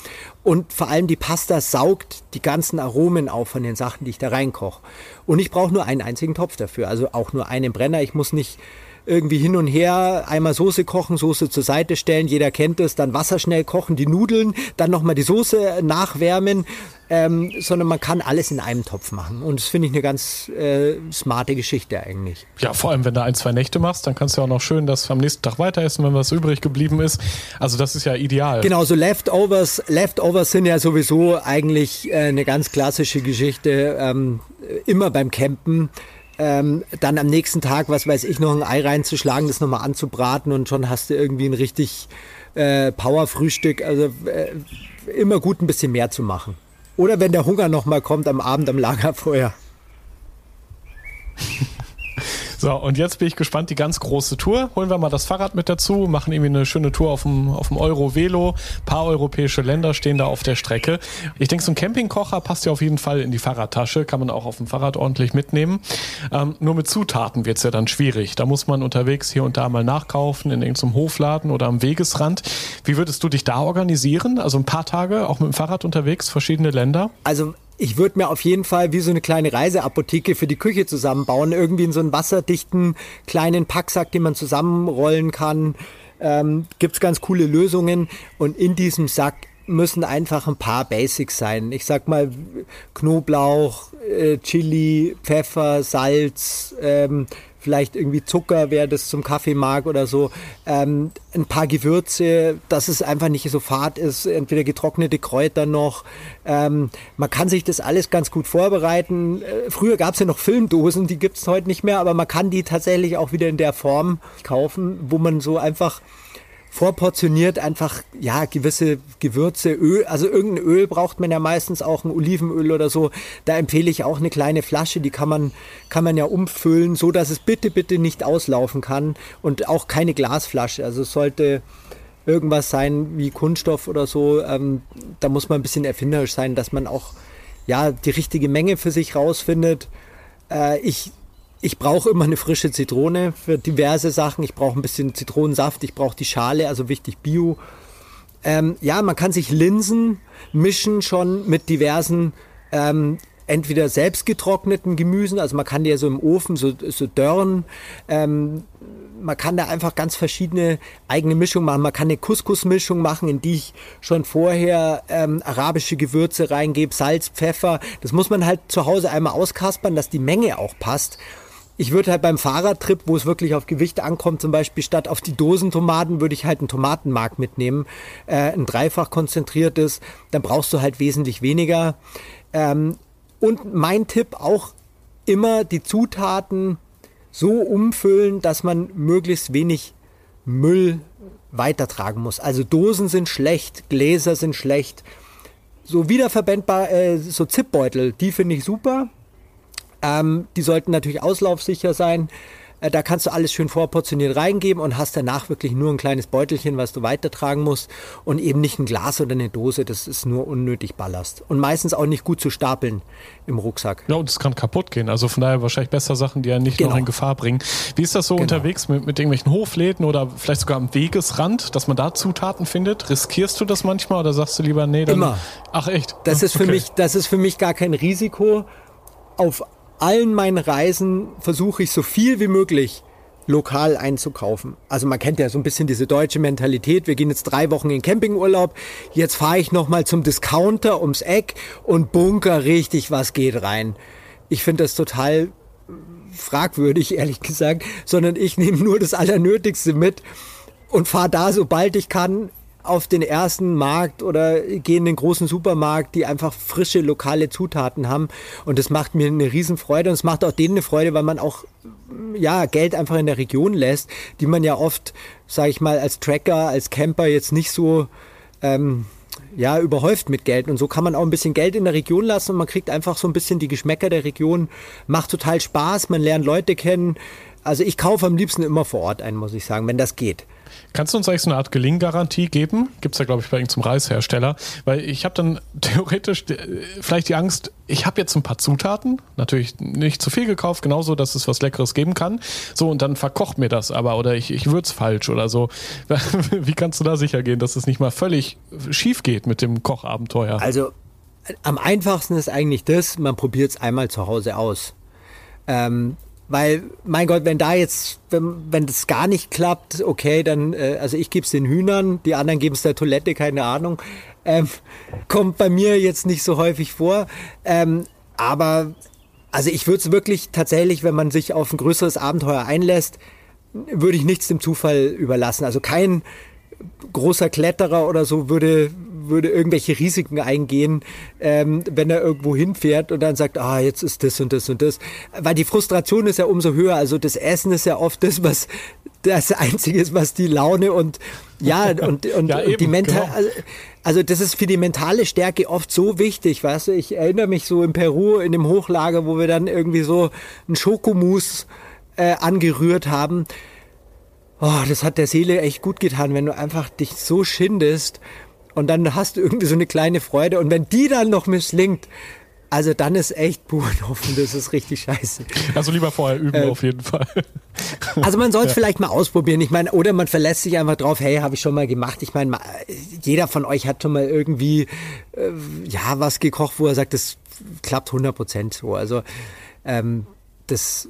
Und vor allem die Pasta saugt die ganzen Aromen auf von den Sachen, die ich da reinkoche. Und ich brauche nur einen einzigen Topf dafür, also auch nur einen Brenner. Ich muss nicht irgendwie hin und her, einmal Soße kochen, Soße zur Seite stellen, jeder kennt es, dann Wasser schnell kochen, die Nudeln, dann nochmal die Soße nachwärmen, ähm, sondern man kann alles in einem Topf machen. Und das finde ich eine ganz äh, smarte Geschichte eigentlich. Ja, vor allem, wenn du ein, zwei Nächte machst, dann kannst du auch noch schön das am nächsten Tag weiter essen, wenn was übrig geblieben ist. Also das ist ja ideal. Genau, so Leftovers, Leftovers sind ja sowieso eigentlich äh, eine ganz klassische Geschichte, ähm, immer beim Campen ähm, dann am nächsten Tag, was weiß ich, noch ein Ei reinzuschlagen, das nochmal anzubraten und schon hast du irgendwie ein richtig äh, Power-Frühstück. Also äh, immer gut ein bisschen mehr zu machen. Oder wenn der Hunger nochmal kommt am Abend am Lagerfeuer. (laughs) So, und jetzt bin ich gespannt, die ganz große Tour. Holen wir mal das Fahrrad mit dazu, machen irgendwie eine schöne Tour auf dem, auf dem Euro-Velo. Paar europäische Länder stehen da auf der Strecke. Ich denke, so ein Campingkocher passt ja auf jeden Fall in die Fahrradtasche, kann man auch auf dem Fahrrad ordentlich mitnehmen. Ähm, nur mit Zutaten wird's ja dann schwierig. Da muss man unterwegs hier und da mal nachkaufen, in irgendeinem Hofladen oder am Wegesrand. Wie würdest du dich da organisieren? Also ein paar Tage auch mit dem Fahrrad unterwegs, verschiedene Länder? Also ich würde mir auf jeden Fall wie so eine kleine Reiseapotheke für die Küche zusammenbauen. Irgendwie in so einen wasserdichten kleinen Packsack, den man zusammenrollen kann. Ähm, Gibt es ganz coole Lösungen. Und in diesem Sack müssen einfach ein paar Basics sein. Ich sag mal Knoblauch, äh, Chili, Pfeffer, Salz, ähm, vielleicht irgendwie Zucker, wer das zum Kaffee mag oder so, ähm, ein paar Gewürze, dass es einfach nicht so fad ist, entweder getrocknete Kräuter noch. Ähm, man kann sich das alles ganz gut vorbereiten. Äh, früher gab es ja noch Filmdosen, die gibt es heute nicht mehr, aber man kann die tatsächlich auch wieder in der Form kaufen, wo man so einfach vorportioniert einfach, ja, gewisse Gewürze, Öl, also irgendein Öl braucht man ja meistens auch, ein Olivenöl oder so. Da empfehle ich auch eine kleine Flasche, die kann man, kann man ja umfüllen, so dass es bitte, bitte nicht auslaufen kann und auch keine Glasflasche. Also es sollte irgendwas sein wie Kunststoff oder so. Ähm, da muss man ein bisschen erfinderisch sein, dass man auch, ja, die richtige Menge für sich rausfindet. Äh, ich ich brauche immer eine frische Zitrone für diverse Sachen. Ich brauche ein bisschen Zitronensaft, ich brauche die Schale, also wichtig Bio. Ähm, ja, man kann sich Linsen mischen schon mit diversen ähm, entweder selbst getrockneten Gemüsen, also man kann die ja so im Ofen so, so dörren. Ähm, man kann da einfach ganz verschiedene eigene Mischungen machen. Man kann eine Couscous-Mischung machen, in die ich schon vorher ähm, arabische Gewürze reingebe, Salz, Pfeffer. Das muss man halt zu Hause einmal auskaspern, dass die Menge auch passt ich würde halt beim Fahrradtrip, wo es wirklich auf Gewicht ankommt, zum Beispiel statt auf die Dosentomaten, würde ich halt einen Tomatenmark mitnehmen, äh, ein dreifach konzentriertes, dann brauchst du halt wesentlich weniger. Ähm, und mein Tipp auch immer die Zutaten so umfüllen, dass man möglichst wenig Müll weitertragen muss. Also Dosen sind schlecht, Gläser sind schlecht. So wiederverwendbar, äh, so Zipbeutel, die finde ich super. Ähm, die sollten natürlich auslaufsicher sein. Äh, da kannst du alles schön vorportioniert reingeben und hast danach wirklich nur ein kleines Beutelchen, was du weitertragen musst und eben nicht ein Glas oder eine Dose. Das ist nur unnötig Ballast. Und meistens auch nicht gut zu stapeln im Rucksack. Ja, und es kann kaputt gehen. Also von daher wahrscheinlich besser Sachen, die ja nicht genau. noch in Gefahr bringen. Wie ist das so genau. unterwegs mit, mit irgendwelchen Hofläden oder vielleicht sogar am Wegesrand, dass man da Zutaten findet? Riskierst du das manchmal oder sagst du lieber, nee, dann. Immer. Ach echt? Das ist für okay. mich, das ist für mich gar kein Risiko. Auf allen meinen Reisen versuche ich so viel wie möglich lokal einzukaufen. Also man kennt ja so ein bisschen diese deutsche Mentalität. Wir gehen jetzt drei Wochen in Campingurlaub. Jetzt fahre ich noch mal zum Discounter ums Eck und bunker richtig was geht rein. Ich finde das total fragwürdig, ehrlich gesagt, sondern ich nehme nur das Allernötigste mit und fahre da, sobald ich kann, auf den ersten Markt oder gehe in den großen Supermarkt, die einfach frische lokale Zutaten haben. Und das macht mir eine Riesenfreude und es macht auch denen eine Freude, weil man auch ja, Geld einfach in der Region lässt, die man ja oft, sage ich mal, als Tracker, als Camper jetzt nicht so ähm, ja, überhäuft mit Geld. Und so kann man auch ein bisschen Geld in der Region lassen und man kriegt einfach so ein bisschen die Geschmäcker der Region. Macht total Spaß, man lernt Leute kennen. Also ich kaufe am liebsten immer vor Ort ein, muss ich sagen, wenn das geht. Kannst du uns eigentlich so eine Art Gelinggarantie geben? Gibt es ja, glaube ich, bei irgendeinem Reishersteller. Weil ich habe dann (laughs) theoretisch äh, vielleicht die Angst, ich habe jetzt ein paar Zutaten, natürlich nicht zu viel gekauft, genauso, dass es was Leckeres geben kann. So, und dann verkocht mir das aber oder ich, ich würze falsch oder so. (laughs) Wie kannst du da sicher gehen, dass es nicht mal völlig schief geht mit dem Kochabenteuer? Also am einfachsten ist eigentlich das, man probiert es einmal zu Hause aus. Ähm, weil, mein Gott, wenn da jetzt, wenn, wenn das gar nicht klappt, okay, dann, äh, also ich gebe es den Hühnern, die anderen geben es der Toilette, keine Ahnung. Ähm, (laughs) kommt bei mir jetzt nicht so häufig vor. Ähm, aber, also ich würde es wirklich tatsächlich, wenn man sich auf ein größeres Abenteuer einlässt, würde ich nichts dem Zufall überlassen. Also kein großer Kletterer oder so würde, würde irgendwelche Risiken eingehen, ähm, wenn er irgendwo hinfährt und dann sagt, ah, jetzt ist das und das und das. Weil die Frustration ist ja umso höher. Also das Essen ist ja oft das, was das Einzige ist, was die Laune und ja, und, (laughs) und, ja, und die Mental. Genau. Also, also das ist für die mentale Stärke oft so wichtig, weißt du. Ich erinnere mich so in Peru in dem Hochlager, wo wir dann irgendwie so ein Schokomus äh, angerührt haben. Oh, das hat der Seele echt gut getan, wenn du einfach dich so schindest und dann hast du irgendwie so eine kleine Freude. Und wenn die dann noch misslingt, also dann ist echt Burenhoffen, das ist richtig scheiße. Also lieber vorher üben äh, auf jeden Fall. (laughs) Also man soll es ja. vielleicht mal ausprobieren. Ich meine, oder man verlässt sich einfach drauf, hey, habe ich schon mal gemacht. Ich meine, jeder von euch hat schon mal irgendwie äh, ja was gekocht, wo er sagt, das klappt 100 Prozent so. Also ähm, das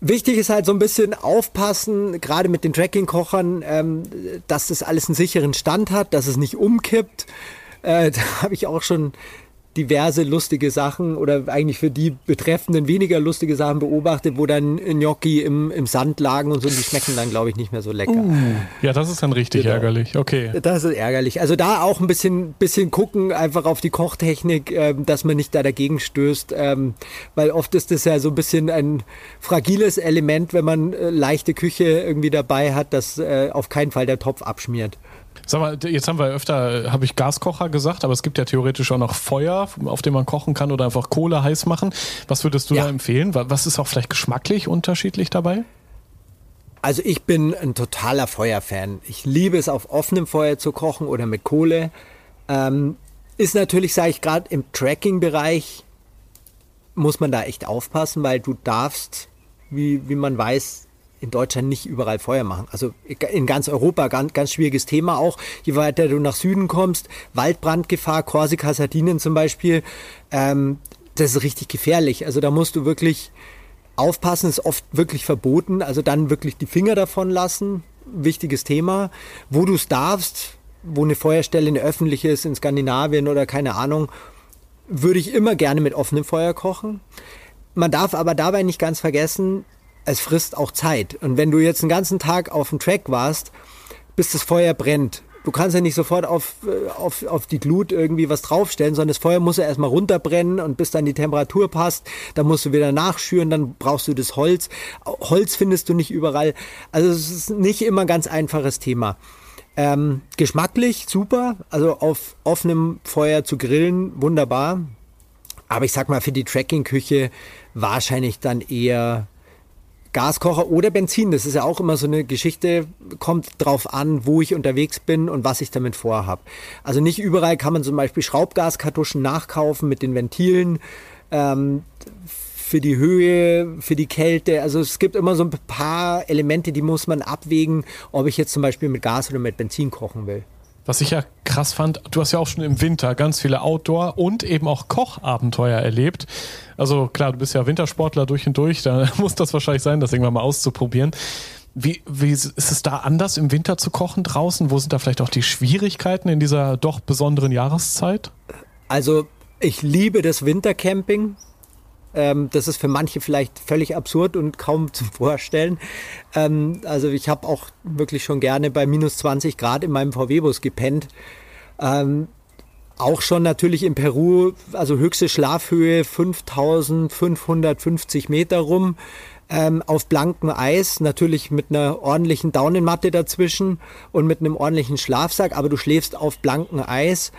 wichtig ist halt so ein bisschen aufpassen, gerade mit den Tracking-Kochern, ähm, dass das alles einen sicheren Stand hat, dass es nicht umkippt. Äh, (laughs) da habe ich auch schon diverse lustige Sachen oder eigentlich für die Betreffenden weniger lustige Sachen beobachtet, wo dann Gnocchi im, im Sand lagen und so, und die schmecken dann, glaube ich, nicht mehr so lecker. Uh, ja, das ist dann richtig genau. ärgerlich, okay. Das ist ärgerlich. Also da auch ein bisschen, bisschen gucken, einfach auf die Kochtechnik, äh, dass man nicht da dagegen stößt, ähm, weil oft ist das ja so ein bisschen ein fragiles Element, wenn man äh, leichte Küche irgendwie dabei hat, dass äh, auf keinen Fall der Topf abschmiert. Sag mal, jetzt haben wir öfter, habe ich Gaskocher gesagt, aber es gibt ja theoretisch auch noch Feuer, auf dem man kochen kann oder einfach Kohle heiß machen. Was würdest du ja. da empfehlen? Was ist auch vielleicht geschmacklich unterschiedlich dabei? Also ich bin ein totaler Feuerfan. Ich liebe es, auf offenem Feuer zu kochen oder mit Kohle. Ähm, ist natürlich, sage ich gerade, im Tracking-Bereich muss man da echt aufpassen, weil du darfst, wie, wie man weiß, in Deutschland nicht überall Feuer machen. Also in ganz Europa ganz, ganz schwieriges Thema auch. Je weiter du nach Süden kommst, Waldbrandgefahr, Korsika, Sardinien zum Beispiel, ähm, das ist richtig gefährlich. Also da musst du wirklich aufpassen, ist oft wirklich verboten. Also dann wirklich die Finger davon lassen. Wichtiges Thema. Wo du es darfst, wo eine Feuerstelle eine öffentliche ist, in Skandinavien oder keine Ahnung, würde ich immer gerne mit offenem Feuer kochen. Man darf aber dabei nicht ganz vergessen, es frisst auch Zeit. Und wenn du jetzt einen ganzen Tag auf dem Track warst, bis das Feuer brennt, du kannst ja nicht sofort auf, äh, auf, auf die Glut irgendwie was draufstellen, sondern das Feuer muss ja erstmal runterbrennen und bis dann die Temperatur passt, dann musst du wieder nachschüren, dann brauchst du das Holz. Holz findest du nicht überall. Also es ist nicht immer ein ganz einfaches Thema. Ähm, geschmacklich super, also auf offenem Feuer zu grillen, wunderbar. Aber ich sag mal, für die Tracking-Küche wahrscheinlich dann eher Gaskocher oder Benzin. Das ist ja auch immer so eine Geschichte, kommt drauf an, wo ich unterwegs bin und was ich damit vorhab. Also nicht überall kann man zum Beispiel Schraubgaskartuschen nachkaufen mit den Ventilen. Ähm, für die Höhe, für die Kälte. Also es gibt immer so ein paar Elemente, die muss man abwägen, ob ich jetzt zum Beispiel mit Gas oder mit Benzin kochen will. Was ich ja krass fand, du hast ja auch schon im Winter ganz viele Outdoor- und eben auch Kochabenteuer erlebt. Also klar, du bist ja Wintersportler durch und durch, da (laughs) muss das wahrscheinlich sein, das irgendwann mal auszuprobieren. Wie, wie ist es da anders im Winter zu kochen draußen? Wo sind da vielleicht auch die Schwierigkeiten in dieser doch besonderen Jahreszeit? Also ich liebe das Wintercamping. Ähm, das ist für manche vielleicht völlig absurd und kaum (laughs) zu vorstellen. Ähm, also ich habe auch wirklich schon gerne bei minus 20 Grad in meinem VW-Bus gepennt. Ähm, auch schon natürlich in Peru, also höchste Schlafhöhe 5550 Meter rum, ähm, auf blankem Eis, natürlich mit einer ordentlichen Daunenmatte dazwischen und mit einem ordentlichen Schlafsack, aber du schläfst auf blankem Eis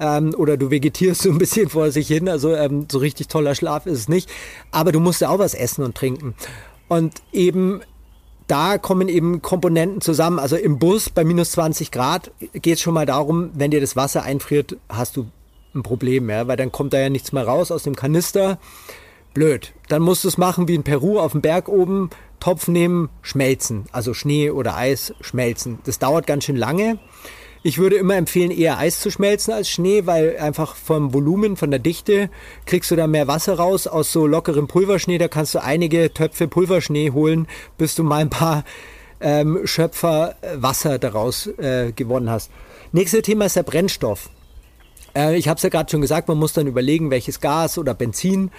ähm, oder du vegetierst (laughs) so ein bisschen vor sich hin. Also ähm, so richtig toller Schlaf ist es nicht. Aber du musst ja auch was essen und trinken. Und eben da kommen eben Komponenten zusammen. Also im Bus bei minus 20 Grad geht es schon mal darum, wenn dir das Wasser einfriert, hast du ein Problem, ja, weil dann kommt da ja nichts mehr raus aus dem Kanister. Blöd. Dann musst du es machen wie in Peru auf dem Berg oben, Topf nehmen, schmelzen. Also Schnee oder Eis schmelzen. Das dauert ganz schön lange. Ich würde immer empfehlen, eher Eis zu schmelzen als Schnee, weil einfach vom Volumen, von der Dichte kriegst du da mehr Wasser raus. Aus so lockerem Pulverschnee, da kannst du einige Töpfe Pulverschnee holen, bis du mal ein paar ähm, Schöpfer äh, Wasser daraus äh, gewonnen hast. Nächstes Thema ist der Brennstoff. Äh, ich habe es ja gerade schon gesagt, man muss dann überlegen, welches Gas oder Benzin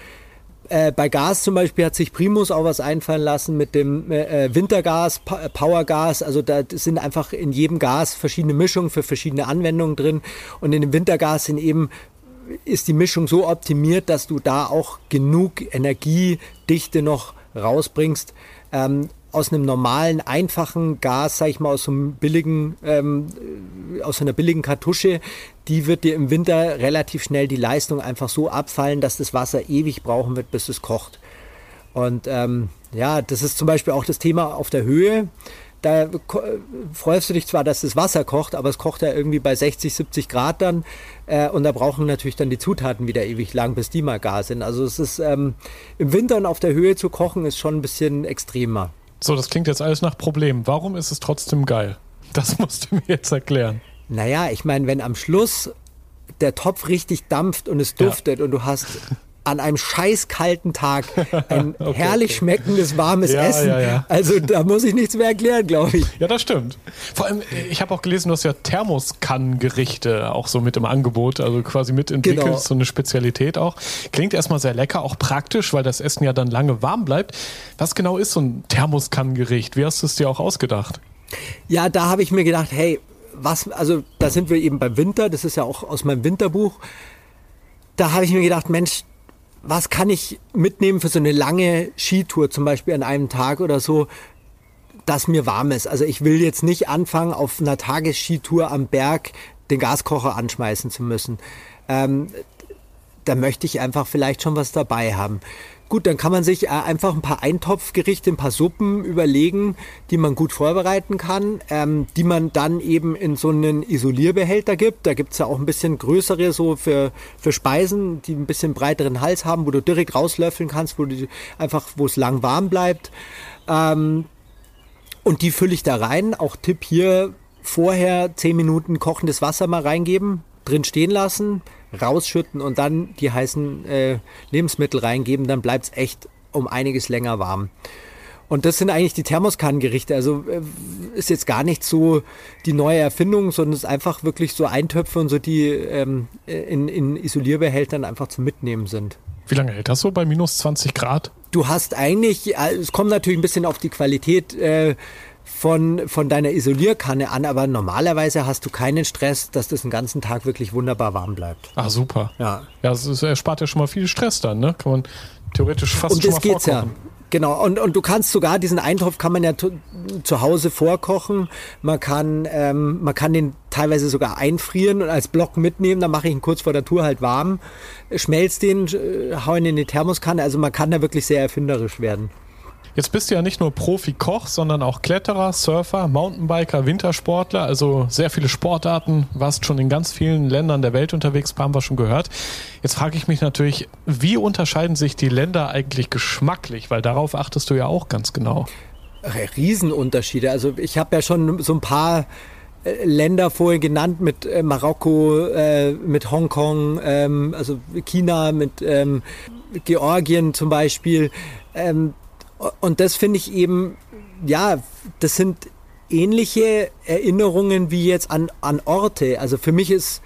äh, bei Gas zum Beispiel hat sich Primus auch was einfallen lassen mit dem äh, Wintergas, pa Powergas. Also da sind einfach in jedem Gas verschiedene Mischungen für verschiedene Anwendungen drin. Und in dem Wintergas sind eben ist die Mischung so optimiert, dass du da auch genug Energiedichte noch rausbringst. Ähm, aus einem normalen, einfachen Gas, sag ich mal, aus so einem billigen, ähm, aus einer billigen Kartusche, die wird dir im Winter relativ schnell die Leistung einfach so abfallen, dass das Wasser ewig brauchen wird, bis es kocht. Und ähm, ja, das ist zum Beispiel auch das Thema auf der Höhe. Da freust du dich zwar, dass das Wasser kocht, aber es kocht ja irgendwie bei 60, 70 Grad dann. Äh, und da brauchen natürlich dann die Zutaten wieder ewig lang, bis die mal gar sind. Also es ist ähm, im Winter und auf der Höhe zu kochen, ist schon ein bisschen extremer. So, das klingt jetzt alles nach Problem. Warum ist es trotzdem geil? Das (laughs) musst du mir jetzt erklären. Naja, ich meine, wenn am Schluss der Topf richtig dampft und es duftet ja. und du hast an einem scheißkalten Tag ein (laughs) okay, herrlich okay. schmeckendes, warmes ja, Essen. Ja, ja. Also da muss ich nichts mehr erklären, glaube ich. Ja, das stimmt. Vor allem, ich habe auch gelesen, du hast ja Thermoskannengerichte auch so mit im Angebot, also quasi mitentwickelt, genau. so eine Spezialität auch. Klingt erstmal sehr lecker, auch praktisch, weil das Essen ja dann lange warm bleibt. Was genau ist so ein Thermoskannengericht? Wie hast du es dir auch ausgedacht? Ja, da habe ich mir gedacht, hey, was, also da sind wir eben beim Winter, das ist ja auch aus meinem Winterbuch. Da habe ich mir gedacht, Mensch, was kann ich mitnehmen für so eine lange Skitour, zum Beispiel an einem Tag oder so, dass mir warm ist. Also ich will jetzt nicht anfangen, auf einer Tagesskitour am Berg den Gaskocher anschmeißen zu müssen. Ähm, da möchte ich einfach vielleicht schon was dabei haben. Gut, dann kann man sich äh, einfach ein paar Eintopfgerichte, ein paar Suppen überlegen, die man gut vorbereiten kann, ähm, die man dann eben in so einen Isolierbehälter gibt. Da gibt's ja auch ein bisschen größere so für, für Speisen, die ein bisschen breiteren Hals haben, wo du direkt rauslöffeln kannst, wo du einfach, wo es lang warm bleibt. Ähm, und die fülle ich da rein. Auch Tipp hier, vorher zehn Minuten kochendes Wasser mal reingeben, drin stehen lassen, rausschütten und dann die heißen äh, Lebensmittel reingeben, dann bleibt es echt um einiges länger warm. Und das sind eigentlich die Thermoskannengerichte. Also äh, ist jetzt gar nicht so die neue Erfindung, sondern es ist einfach wirklich so Eintöpfe und so, die ähm, in, in Isolierbehältern einfach zum Mitnehmen sind. Wie lange hält das so bei minus 20 Grad? Du hast eigentlich, äh, es kommt natürlich ein bisschen auf die Qualität äh, von, von deiner Isolierkanne an, aber normalerweise hast du keinen Stress, dass das den ganzen Tag wirklich wunderbar warm bleibt. Ah, super. Ja. Ja, es erspart ja schon mal viel Stress dann, ne? Kann man theoretisch fast Und schon das mal geht's vorkochen. ja. Genau, und, und du kannst sogar diesen Eintopf kann man ja zu Hause vorkochen. Man kann, ähm, man kann den teilweise sogar einfrieren und als Block mitnehmen. Dann mache ich ihn kurz vor der Tour halt warm, schmelz den, äh, hau ihn in die Thermoskanne. Also man kann da wirklich sehr erfinderisch werden. Jetzt bist du ja nicht nur Profi-Koch, sondern auch Kletterer, Surfer, Mountainbiker, Wintersportler, also sehr viele Sportarten, warst schon in ganz vielen Ländern der Welt unterwegs, haben wir schon gehört. Jetzt frage ich mich natürlich, wie unterscheiden sich die Länder eigentlich geschmacklich, weil darauf achtest du ja auch ganz genau. Riesenunterschiede. Also ich habe ja schon so ein paar äh, Länder vorher genannt mit äh, Marokko, äh, mit Hongkong, ähm, also China, mit ähm, Georgien zum Beispiel. Ähm, und das finde ich eben, ja, das sind ähnliche Erinnerungen wie jetzt an, an Orte. Also für mich ist,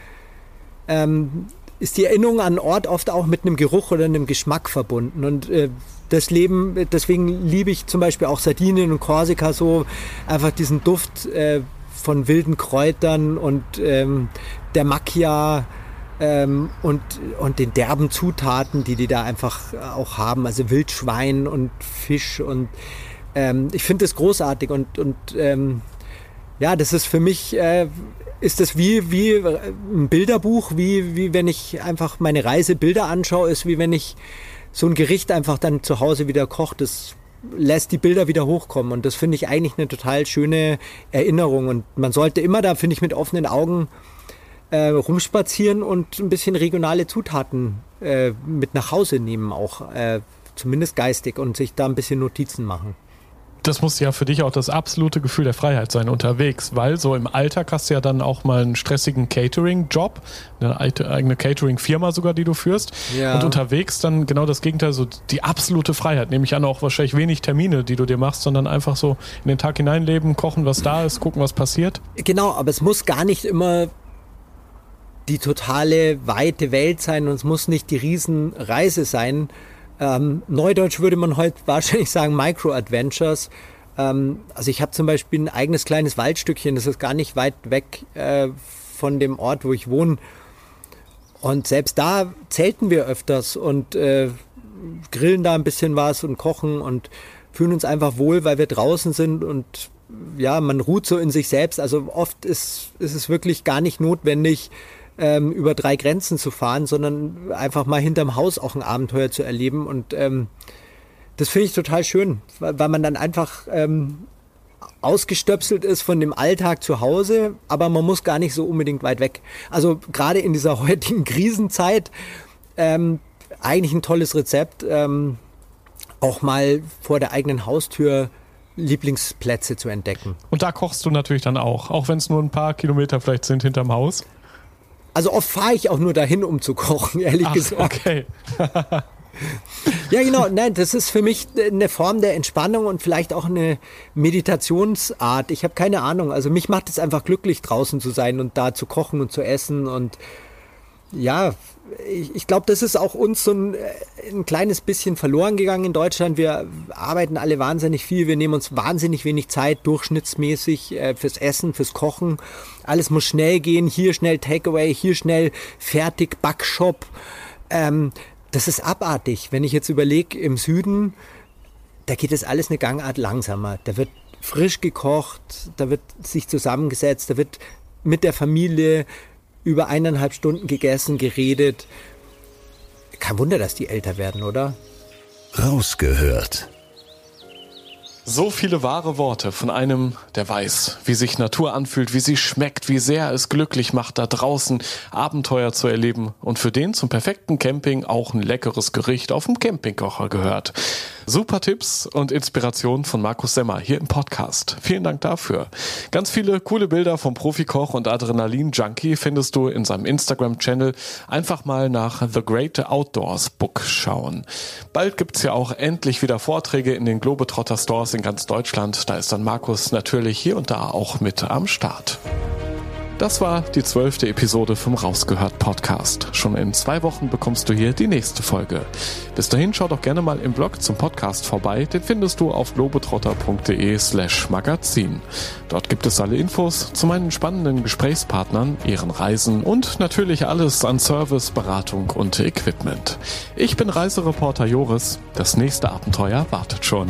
ähm, ist die Erinnerung an Ort oft auch mit einem Geruch oder einem Geschmack verbunden. Und äh, das Leben, deswegen liebe ich zum Beispiel auch Sardinien und Korsika so, einfach diesen Duft äh, von wilden Kräutern und ähm, der Macchia ähm, und, und den derben Zutaten, die die da einfach auch haben, also Wildschwein und Fisch und ähm, ich finde das großartig und, und ähm, ja, das ist für mich, äh, ist das wie, wie ein Bilderbuch, wie, wie wenn ich einfach meine Reisebilder anschaue, ist wie wenn ich so ein Gericht einfach dann zu Hause wieder koche. Das lässt die Bilder wieder hochkommen. Und das finde ich eigentlich eine total schöne Erinnerung. Und man sollte immer da, finde ich, mit offenen Augen äh, rumspazieren und ein bisschen regionale Zutaten äh, mit nach Hause nehmen, auch äh, zumindest geistig und sich da ein bisschen Notizen machen das muss ja für dich auch das absolute Gefühl der Freiheit sein unterwegs, weil so im Alltag hast du ja dann auch mal einen stressigen Catering-Job, eine eigene Catering-Firma sogar, die du führst. Ja. Und unterwegs dann genau das Gegenteil, so die absolute Freiheit. Nehme ich an, auch wahrscheinlich wenig Termine, die du dir machst, sondern einfach so in den Tag hineinleben, kochen, was da ist, gucken, was passiert. Genau, aber es muss gar nicht immer die totale weite Welt sein und es muss nicht die Riesenreise sein, ähm, Neudeutsch würde man heute (laughs) wahrscheinlich sagen Micro-Adventures. Ähm, also ich habe zum Beispiel ein eigenes kleines Waldstückchen, das ist gar nicht weit weg äh, von dem Ort, wo ich wohne. Und selbst da zelten wir öfters und äh, grillen da ein bisschen was und kochen und fühlen uns einfach wohl, weil wir draußen sind und ja, man ruht so in sich selbst. Also oft ist, ist es wirklich gar nicht notwendig, ähm, über drei Grenzen zu fahren, sondern einfach mal hinterm Haus auch ein Abenteuer zu erleben. Und ähm, das finde ich total schön, weil, man dann einfach ähm, ausgestöpselt ist von dem Alltag zu Hause, aber man muss gar nicht so unbedingt weit weg. Also gerade in dieser (laughs) heutigen Krisenzeit ähm, eigentlich ein tolles Rezept, ähm, auch mal vor der eigenen Haustür Lieblingsplätze zu entdecken. Und da kochst du natürlich dann auch, auch wenn es nur ein paar Kilometer vielleicht sind hinterm Haus. Also oft fahre ich auch nur dahin, um zu kochen, (laughs) ehrlich Ach, gesagt. Okay. (laughs) ja, genau. Nein, das ist für mich eine Form der Entspannung und vielleicht auch eine Meditationsart. Ich habe keine Ahnung. Also mich macht es einfach glücklich, draußen zu sein und da zu kochen und zu essen und ja, ich, ich glaube, das ist auch uns so ein, ein, kleines bisschen verloren gegangen in Deutschland. Wir arbeiten alle wahnsinnig viel, wir nehmen uns wahnsinnig wenig Zeit durchschnittsmäßig äh, fürs Essen, fürs Kochen. Alles muss schnell gehen, hier schnell Takeaway, hier schnell fertig, Backshop. Ähm, das ist abartig. Wenn ich jetzt überlege, im Süden, da geht es alles eine Gangart langsamer. Da wird frisch gekocht, da wird sich zusammengesetzt, da wird mit der Familie über eineinhalb Stunden gegessen, geredet. Kein Wunder, dass die älter werden, oder? Rausgehört. So viele wahre Worte von einem, der weiß, wie sich Natur anfühlt, wie sie schmeckt, wie sehr es glücklich macht, da draußen Abenteuer zu erleben und für den zum perfekten Camping auch ein leckeres Gericht auf dem Campingkocher gehört. Super Tipps und Inspiration von Markus Semmer hier im Podcast. Vielen Dank dafür. Ganz viele coole Bilder vom Profikoch und Adrenalin-Junkie findest du in seinem Instagram-Channel. Einfach mal nach The Great Outdoors Book schauen. Bald gibt's ja auch endlich wieder Vorträge in den Globetrotter Stores in ganz Deutschland. Da ist dann Markus natürlich hier und da auch mit am Start. Das war die zwölfte Episode vom Rausgehört Podcast. Schon in zwei Wochen bekommst du hier die nächste Folge. Bis dahin schau doch gerne mal im Blog zum Podcast vorbei. Den findest du auf globetrotter.de slash magazin. Dort gibt es alle Infos zu meinen spannenden Gesprächspartnern, ihren Reisen und natürlich alles an Service, Beratung und Equipment. Ich bin Reisereporter Joris. Das nächste Abenteuer wartet schon.